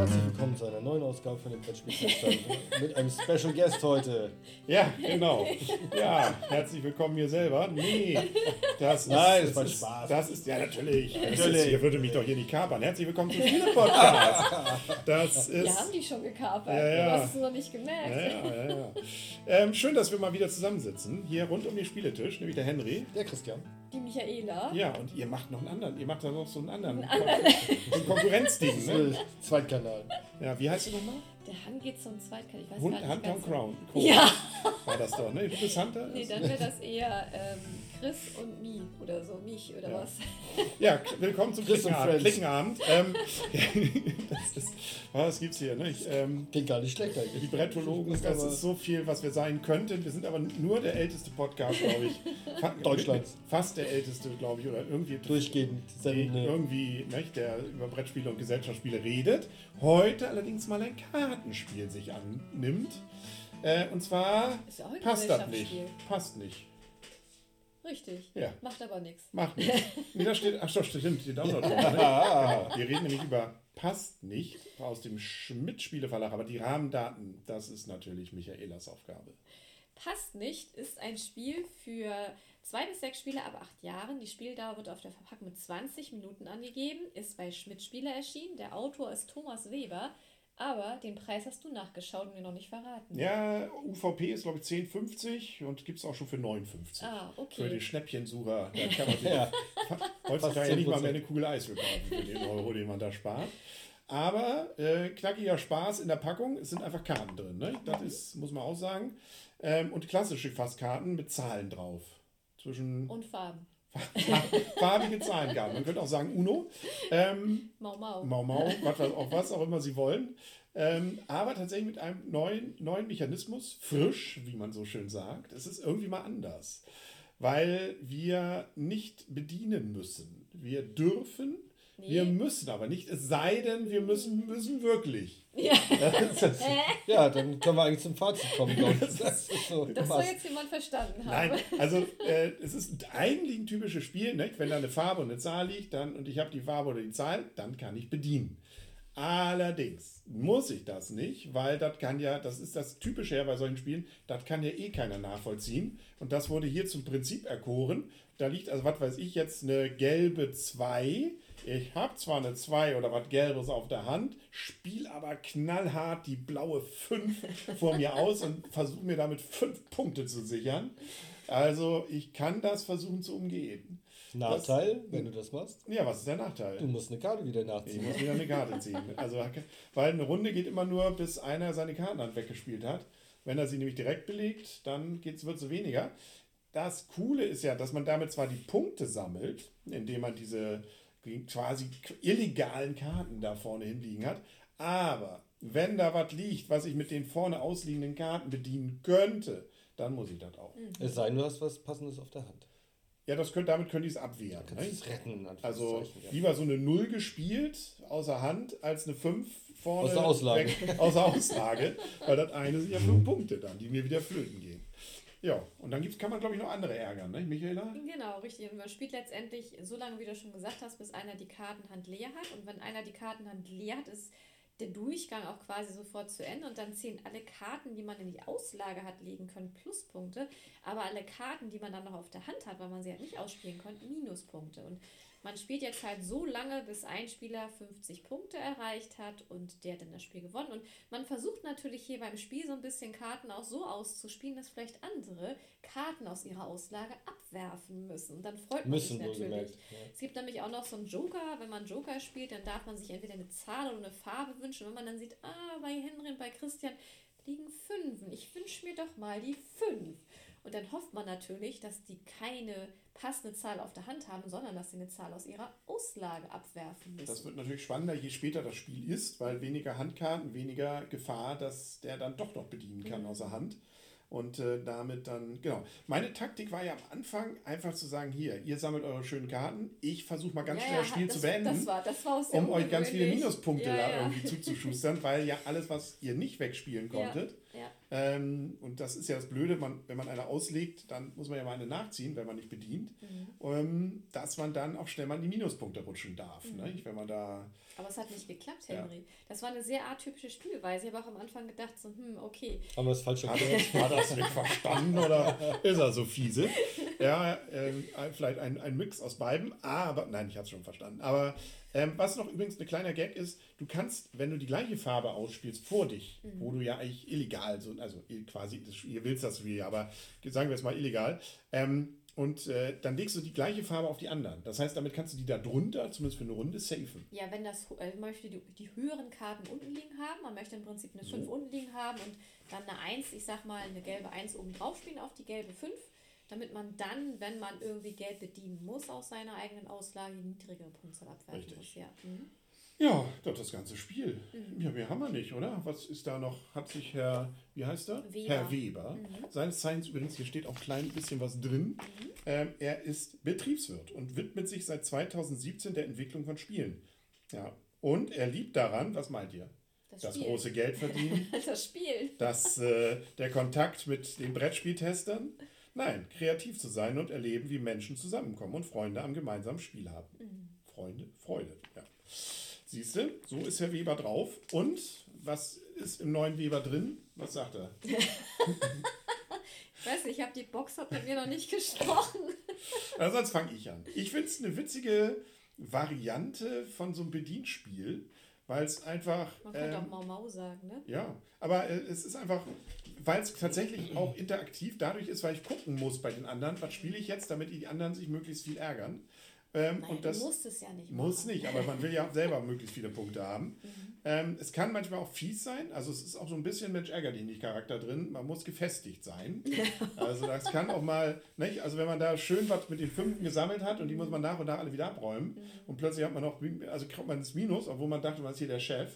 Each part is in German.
Herzlich willkommen zu einer neuen Ausgabe von dem Brettspieltest mit einem Special Guest heute. Ja, genau. Ja, herzlich willkommen mir selber. Nee, das ist. Nein, das das war ist, Spaß. Das ist, ja, natürlich. Natürlich. Ist, ihr würde mich doch hier nicht kapern. Herzlich willkommen zum Spiele-Podcast. Das Wir ist. haben die schon gekapert. Ja, ja. Du hast es noch nicht gemerkt. Ja, ja, ja, ja. Ähm, schön, dass wir mal wieder zusammensitzen. Hier rund um den Spieletisch, nämlich der Henry. Der Christian. Die Michaela. Ja, und ihr macht noch einen anderen. Ihr macht da noch so einen anderen. So ein Konkurrenzding, ne? Zweitkanal. Ja, wie heißt du nochmal? Der Han geht zum Zweitkanal. Ich weiß Hund, Hunter ganz Crown. Ja. War das doch, ne? Du bist Hunter? Nee, dann wäre das eher ähm, Chris und Mi oder so. Mich oder Ja. was. Ja, willkommen zum Chris und Klickenabend. Klickenabend. Ähm, das ist, was gibt's hier? Ne? Ich, ähm, Klingt gar nicht schlecht die eigentlich. Brettologen, Ist das ist so viel, was wir sein könnten. Wir sind aber nur der älteste Podcast, glaube ich. Fa- Deutschlands. Fast der älteste, glaube ich, oder irgendwie Durchgehend. die Sendende. irgendwie, nicht, der über Brettspiele und Gesellschaftsspiele redet. Heute allerdings mal ein Kartenspiel sich annimmt. Äh, und zwar ja passt das nicht. Passt nicht. Richtig. Ja. Macht aber nichts. Macht nichts. Nee, da steht, ach doch, stimmt, die Download. ne? genau. Wir reden nämlich über Passt nicht aus dem Schmidt-Spieleverlag, aber die Rahmendaten, das ist natürlich Michaelas Aufgabe. Passt nicht ist ein Spiel für zwei bis sechs Spieler ab acht Jahren. Die Spieldauer wird auf der Verpackung mit 20 Minuten angegeben, ist bei Schmidt Spieler erschienen. Der Autor ist Thomas Weber, aber den Preis hast du nachgeschaut und mir noch nicht verraten. Ja, UVP ist, glaube ich, 10,50 und gibt es auch schon für 9,50. Ah, Für die okay. Schnäppchensucher. Da kann man sich Ja. heutzutage nicht mal 10%. mehr eine Kugel Eiswürfel kaufen für den Euro, den man da spart. Aber äh, knackiger Spaß in der Packung. Es sind einfach Karten drin. Ne? Das ist, muss man auch sagen. Ähm, und klassische Fasskarten mit Zahlen drauf. Zwischen Und Farben. Farbige Zahlenkarten. Man könnte auch sagen Uno. Ähm, Mau Mau. Mau Mau, was, was, auch was auch immer sie wollen. Ähm, aber tatsächlich mit einem neuen, neuen Mechanismus, frisch, wie man so schön sagt. Es ist irgendwie mal anders, weil wir nicht bedienen müssen. Wir dürfen, wir Nee. müssen aber nicht, es sei denn, wir müssen, müssen wirklich. Ja, Ja, dann können wir eigentlich zum Fazit kommen, glaube ich. Das ist so. das soll jetzt jemand verstanden haben. Nein, also äh, es ist eigentlich ein typisches Spiel, nicht? wenn da eine Farbe und eine Zahl liegt dann, und ich habe die Farbe oder die Zahl, dann kann ich bedienen. Allerdings muss ich das nicht, weil das kann ja, das ist das Typische ja bei solchen Spielen, das kann ja eh keiner nachvollziehen. Und das wurde hier zum Prinzip erkoren. Da liegt, also was weiß ich, jetzt eine gelbe 2. Ich habe zwar eine 2 oder was Gelbes auf der Hand, spiel aber knallhart die blaue 5 vor mir aus und versuche mir damit 5 Punkte zu sichern. Also ich kann das versuchen zu umgehen. Nachteil, wenn du das machst, Ja, was ist der Nachteil? du musst eine Karte wieder Ich nachziehen. muss wieder eine Karte ziehen. Also, weil eine Runde geht immer nur, bis einer seine Kartenhand weggespielt hat. Wenn er sie nämlich direkt belegt, dann wird es weniger. Das Coole ist ja, dass man damit zwar die Punkte sammelt, indem man diese quasi illegalen Karten da vorne hinliegen hat, aber wenn da was liegt, was ich mit den vorne ausliegenden Karten bedienen könnte, dann muss ich das auch. Es sei denn, du hast was Passendes auf der Hand. Ja, das könnt, damit könnte ich es abwehren. Ne? retten, Also lieber so eine 0 gespielt außer Hand als eine 5 vorne Aus der Auslage. weg, außer Auslage, weil das eine sind ja 5 Punkte dann, die mir wieder flöten gehen. Ja, und dann gibt's, kann man glaube ich noch andere ärgern, ne, Michaela? Genau, richtig. Und man spielt letztendlich so lange, wie du schon gesagt hast, bis einer die Kartenhand leer hat. Und wenn einer die Kartenhand leer hat, ist der Durchgang auch quasi sofort zu Ende. Und dann zählen alle Karten, die man in die Auslage hat legen können, Pluspunkte. Aber alle Karten, die man dann noch auf der Hand hat, weil man sie halt nicht ausspielen konnte, Minuspunkte. Und man spielt jetzt halt so lange, bis ein Spieler 50 Punkte erreicht hat und der hat dann das Spiel gewonnen. Und man versucht natürlich hier beim Spiel so ein bisschen Karten auch so auszuspielen, dass vielleicht andere Karten aus ihrer Auslage abwerfen müssen. Und dann freut man Müssen, sich natürlich. Ja. Es gibt nämlich auch noch so einen Joker. Wenn man Joker spielt, dann darf man sich entweder eine Zahl oder eine Farbe wünschen. Wenn man dann sieht, ah, bei Henry und bei Christian liegen Fünfen. Ich wünsche mir doch mal die Fünf. Und dann hofft man natürlich, dass die keine passende Zahl auf der Hand haben, sondern dass sie eine Zahl aus ihrer Auslage abwerfen müssen. Das wird natürlich spannender, je später das Spiel ist, weil weniger Handkarten, weniger Gefahr, dass der dann doch noch bedienen kann außer Hand. Und äh, damit dann, genau. Meine Taktik war ja am Anfang einfach zu sagen, hier, ihr sammelt eure schönen Karten, ich versuche mal ganz Ja, schnell ja, das Spiel das, zu beenden. Das war, das war um euch ganz viele. Minuspunkte ja, da irgendwie zuzuschustern, weil ja alles, was ihr nicht wegspielen konntet. Ähm, und das ist ja das Blöde, man, wenn man eine auslegt, dann muss man ja mal eine nachziehen, wenn man nicht bedient, ähm, dass man dann auch schnell mal in die Minuspunkte rutschen darf. Ne? Wenn man da Aber es hat nicht geklappt, Ja. Henry. Das war eine sehr atypische Spielweise. Ich habe auch am Anfang gedacht, so, hm, okay. Haben wir das falsch Hat, erklärt? hat das nicht verstanden oder ist er so fiese? Ja, ähm, vielleicht ein, ein Mix aus beiden, aber nein, ich habe es schon verstanden. Aber ähm, was noch übrigens ein kleiner Gag ist, du kannst, wenn du die gleiche Farbe ausspielst vor dich, wo du ja eigentlich illegal, so, also quasi, das, ihr willst das wie, aber sagen wir es mal illegal, ähm, und äh, dann legst du die gleiche Farbe auf die anderen. Das heißt, damit kannst du die da drunter, zumindest für eine Runde, safen. Ja, wenn das, äh, man möchte die, die höheren Karten unten liegen haben, man möchte im Prinzip eine 5 unten liegen haben und dann eine 1, ich sag mal, eine gelbe 1 oben drauf spielen auf die gelbe 5, damit man dann, wenn man irgendwie Geld bedienen muss aus seiner eigenen Auslage, niedrigere Punktzahl abwerfen Richtig. muss. Ja. Mhm. Ja, doch das ganze Spiel. Ja, mehr haben wir nicht, oder? Was ist da noch? Hat sich Herr, wie heißt er? Weber. Herr Weber. Seines Zeichens übrigens, hier steht auch klein bisschen was drin. Ähm, er ist Betriebswirt und widmet sich seit 2017 der Entwicklung von Spielen. Ja. Und er liebt daran, was meint ihr? Das, Das große Geld verdienen, Das Spiel. das, äh, der Kontakt mit den Brettspieltestern. Nein, kreativ zu sein und erleben, wie Menschen zusammenkommen und Freunde am gemeinsamen Spiel haben. Freunde, Freude, ja. Siehst du, so ist Herr Weber drauf. Und was ist im neuen Weber drin? Was sagt er? Ich weiß nicht, ich habe die Box hat mit mir noch nicht gesprochen. Also sonst fange ich an. Ich finde es eine witzige Variante von so einem Bedienspiel, weil es einfach. Man könnte ähm, auch Mau Mau sagen, ne? Ja, aber äh, es ist einfach, weil es tatsächlich auch interaktiv dadurch ist, weil ich gucken muss bei den anderen, was spiele ich jetzt, damit die anderen sich möglichst viel ärgern. Ähm, Nein, und das du musst es ja nicht muss machen. nicht, aber man will ja selber möglichst viele Punkte haben. Ähm, es kann manchmal auch fies sein, also es ist auch so ein bisschen Mensch ärger dich nicht Charakter drin. Man muss gefestigt sein. Also das kann auch mal, nicht? also wenn man da schön was mit den Fünften gesammelt hat und die muss man nach und nach alle wieder abräumen und plötzlich hat man noch, also kriegt man das Minus, obwohl man dachte, man ist hier der Chef,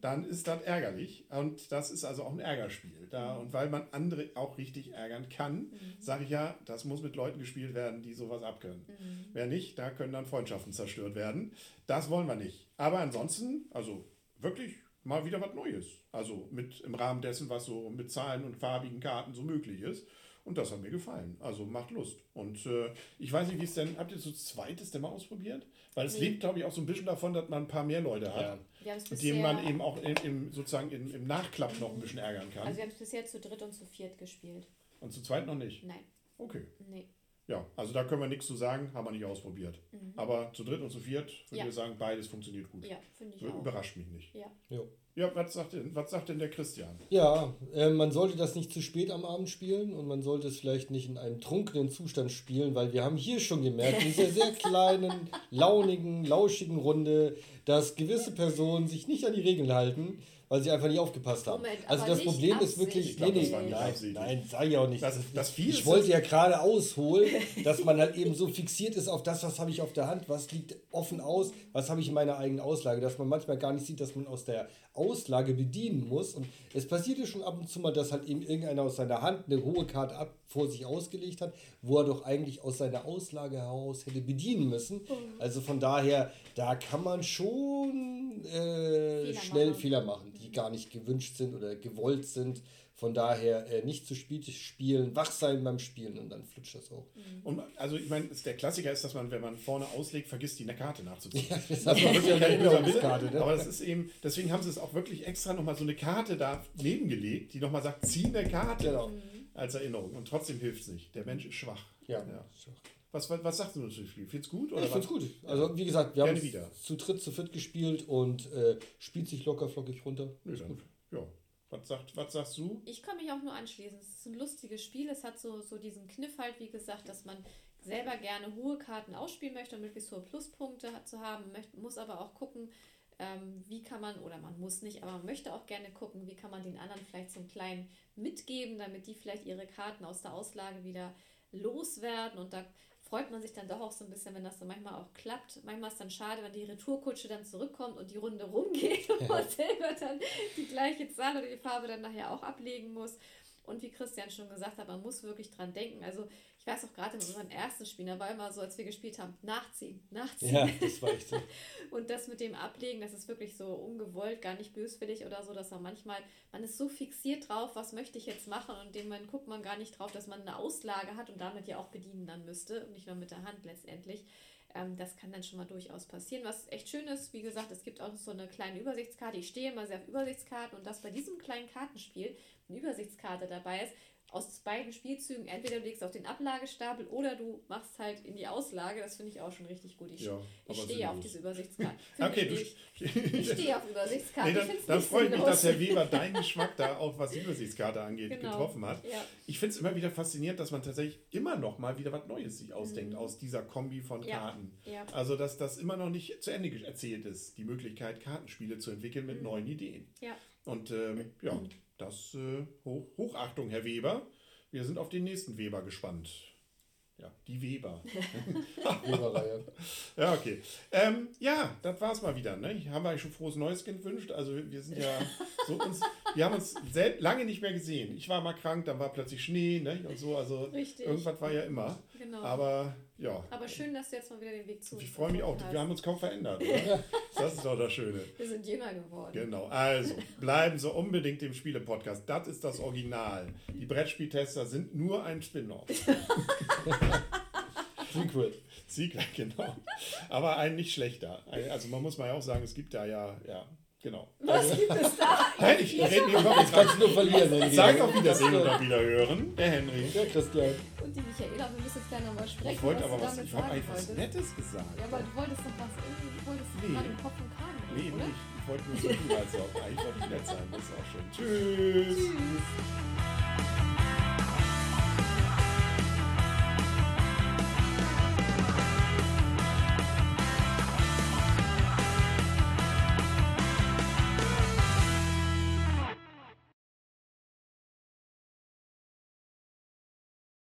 dann ist das ärgerlich und das ist also auch ein Ärgerspiel. Da, und weil man andere auch richtig ärgern kann, sage ich ja, das muss mit Leuten gespielt werden, die sowas abkönnen. Wer nicht, da können dann Freundschaften zerstört werden. Das wollen wir nicht. Aber ansonsten, also wirklich mal wieder was Neues. Also mit im Rahmen dessen, was so mit Zahlen und farbigen Karten so möglich ist. Und das hat mir gefallen. Also macht Lust. Und äh, ich weiß nicht, wie es denn, habt ihr so zweites denn mal ausprobiert? Weil es Nee. lebt, glaube ich, auch so ein bisschen davon, dass man ein paar mehr Leute hat, Ja. Mit denen man eben auch im, im, sozusagen im, im Nachklapp noch ein bisschen ärgern kann. also wir haben es bisher zu dritt und zu viert gespielt. Und zu zweit noch nicht. Nein, Okay. nee. Ja, also da können wir nichts zu sagen, haben wir nicht ausprobiert. Aber zu dritt und zu viert würde Ja. ich sagen, beides funktioniert gut. Ja, finde ich Ü- auch. Überrascht mich nicht. Ja. Jo. Ja, was sagt denn, was sagt denn der Christian? Ja, äh, man sollte das nicht zu spät am Abend spielen und man sollte es vielleicht nicht in einem trunkenen Zustand spielen, weil wir haben hier schon gemerkt, in dieser sehr kleinen, launigen, lauschigen Runde, dass gewisse Personen sich nicht an die Regeln halten, weil sie einfach nicht aufgepasst haben. Moment, also das Problem ist wirklich, Ich glaub, das war nein, nein, absichtlich. nein, sag ich auch nicht. Das, das Vieh Ich ist wollte ja gerade ausholen, dass man halt eben so fixiert ist auf das, was habe ich auf der Hand, was liegt offen aus, was habe ich in meiner eigenen Auslage, dass man manchmal gar nicht sieht, dass man aus der Auslage bedienen muss. Und es passierte schon ab und zu mal, dass halt eben irgendeiner aus seiner Hand eine hohe Karte ab vor sich ausgelegt hat, wo er doch eigentlich aus seiner Auslage heraus hätte bedienen müssen. Also von daher, da kann man schon äh, Fehler schnell machen. Fehler machen, die gar nicht gewünscht sind oder gewollt sind. Von daher äh, nicht zu spät spielen, wach sein beim Spielen und dann flutscht das auch. Und also ich meine, der Klassiker ist, dass man, wenn man vorne auslegt, vergisst, die eine Karte nachzuziehen. Das hat man wirklich eine Erinnerungskarte, ne? Aber das ist eben, deswegen haben sie es auch wirklich extra nochmal so eine Karte da nebengelegt, die nochmal sagt, zieh eine Karte Genau. als Erinnerung. Und trotzdem hilft es nicht. Der Mensch ist schwach. Ja. Was, was, was sagst du zu dem Spiel? Findest du gut? Ja, Oder ich was? gut. Also wie gesagt, wir haben Gerne es wieder. zu dritt, zu viert gespielt und äh, spielt sich locker flockig runter. Nö, Ist dann, gut. ja. Was, sagt, was sagst du? Ich kann mich auch nur anschließen. Es ist ein lustiges Spiel. Es hat so, so diesen Kniff halt, wie gesagt, dass man selber gerne hohe Karten ausspielen möchte und möglichst hohe Pluspunkte zu haben, möchte, muss aber auch gucken, ähm, wie kann man, oder man muss nicht, aber man möchte auch gerne gucken, wie kann man den anderen vielleicht so einen kleinen mitgeben, damit die vielleicht ihre Karten aus der Auslage wieder loswerden und da freut man sich dann doch auch so ein bisschen, wenn das dann manchmal auch klappt. Manchmal ist es dann schade, wenn die Retourkutsche dann zurückkommt und die Runde rumgeht und man selber dann die gleiche Zahl oder die Farbe dann nachher auch ablegen muss. Und wie Christian schon gesagt hat, man muss wirklich dran denken. Also ich weiß auch gerade in unseren ersten Spielen, da war immer so, als wir gespielt haben, nachziehen, nachziehen. Ja, das war echt so. und das mit dem Ablegen, das ist wirklich so ungewollt, gar nicht böswillig oder so, dass man manchmal, man ist so fixiert drauf, was möchte ich jetzt machen und dem man guckt man gar nicht drauf, dass man eine Auslage hat und damit ja auch bedienen dann müsste und nicht nur mit der Hand letztendlich. Ähm, das kann dann schon mal durchaus passieren. Was echt schön ist, wie gesagt, es gibt auch so eine kleine Übersichtskarte. Ich stehe immer sehr auf Übersichtskarten und dass bei diesem kleinen Kartenspiel eine Übersichtskarte dabei ist, aus beiden Spielzügen, entweder du legst auf den Ablagestapel oder du machst halt in die Auslage. Das finde ich auch schon richtig gut. Ich, Ja, ich stehe auf diese Übersichtskarte. Okay, ich, ich stehe auf Übersichtskarten. nee, ich dann, dann nicht freut mich, dass Herr Weber deinen Geschmack da auch, was die Übersichtskarte angeht, Genau. getroffen hat. Ja. Ich finde es immer wieder faszinierend, dass man tatsächlich immer noch mal wieder was Neues sich ausdenkt Mhm. aus dieser Kombi von Ja, Karten. Also, dass das immer noch nicht zu Ende erzählt ist, die Möglichkeit, Kartenspiele zu entwickeln mit Mhm. neuen Ideen. Ja. Und ähm, ja, das äh, Hoch, Hochachtung, Herr Weber. Wir sind auf den nächsten Weber gespannt. Ja, die Weber. Weberreihe. Ja, okay. Ähm, ja, das war's mal wieder. Ne? Haben wir eigentlich schon frohes Neues gewünscht. Also wir sind ja so uns, wir haben uns sel- lange nicht mehr gesehen. Ich war mal krank, dann war plötzlich Schnee ne? und so. Also Richtig. irgendwas war ja immer. Genau. Aber ja, Aber schön, dass du jetzt mal wieder den Weg zu uns ich freue mich auch. gefunden Wir hast. haben uns kaum verändert. Oder? Das ist doch das Schöne. Wir sind jünger geworden. Genau, also bleiben Sie unbedingt im Spiele-Podcast. Das ist das Original. Die Brettspieltester sind nur ein Spin-off. Siegler, genau. Aber ein nicht schlechter. Also man muss mal ja auch sagen, es gibt da ja, ja, genau. Was gibt es da? Nein, ich rede mir überhaupt Jetzt kannst nur verlieren. Henry. Sag auf Wiedersehen und auf Wiederhören. Der Henry. Ja, Christian. Und die Michaela, wir müssen jetzt gleich nochmal sprechen. Ich wollte aber was, ich habe sagen eigentlich was. Nettes gesagt. Ja, aber du wolltest doch was irgendwie, du wolltest Nee. gerade im Kopf und Kragen. Nee, oder? nicht. Ich wollte nur so tun, als ob. Eigentlich wollte ich nett sein. Das ist auch schön. Tschüss. Tschüss.